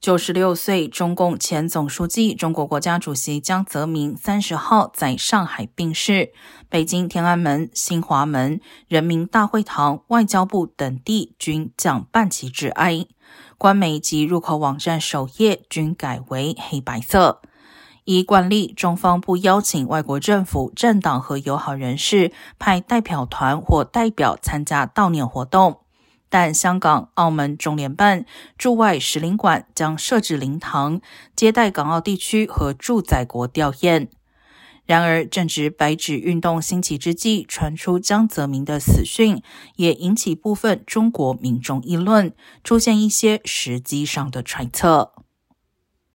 九十六岁中共前总书记、中国国家主席江泽民三十号在上海病逝，北京天安门、新华门、人民大会堂、外交部等地均降半旗致哀，官媒及入口网站首页均改为黑白色。依惯例，中方不邀请外国政府、政党和友好人士派代表团或代表参加悼念活动。但香港、澳门中联办驻外使领馆将设置灵堂，接待港澳地区和驻在国吊唁。然而，正值白纸运动兴起之际，传出江泽民的死讯，也引起部分中国民众议论，出现一些时机上的揣测。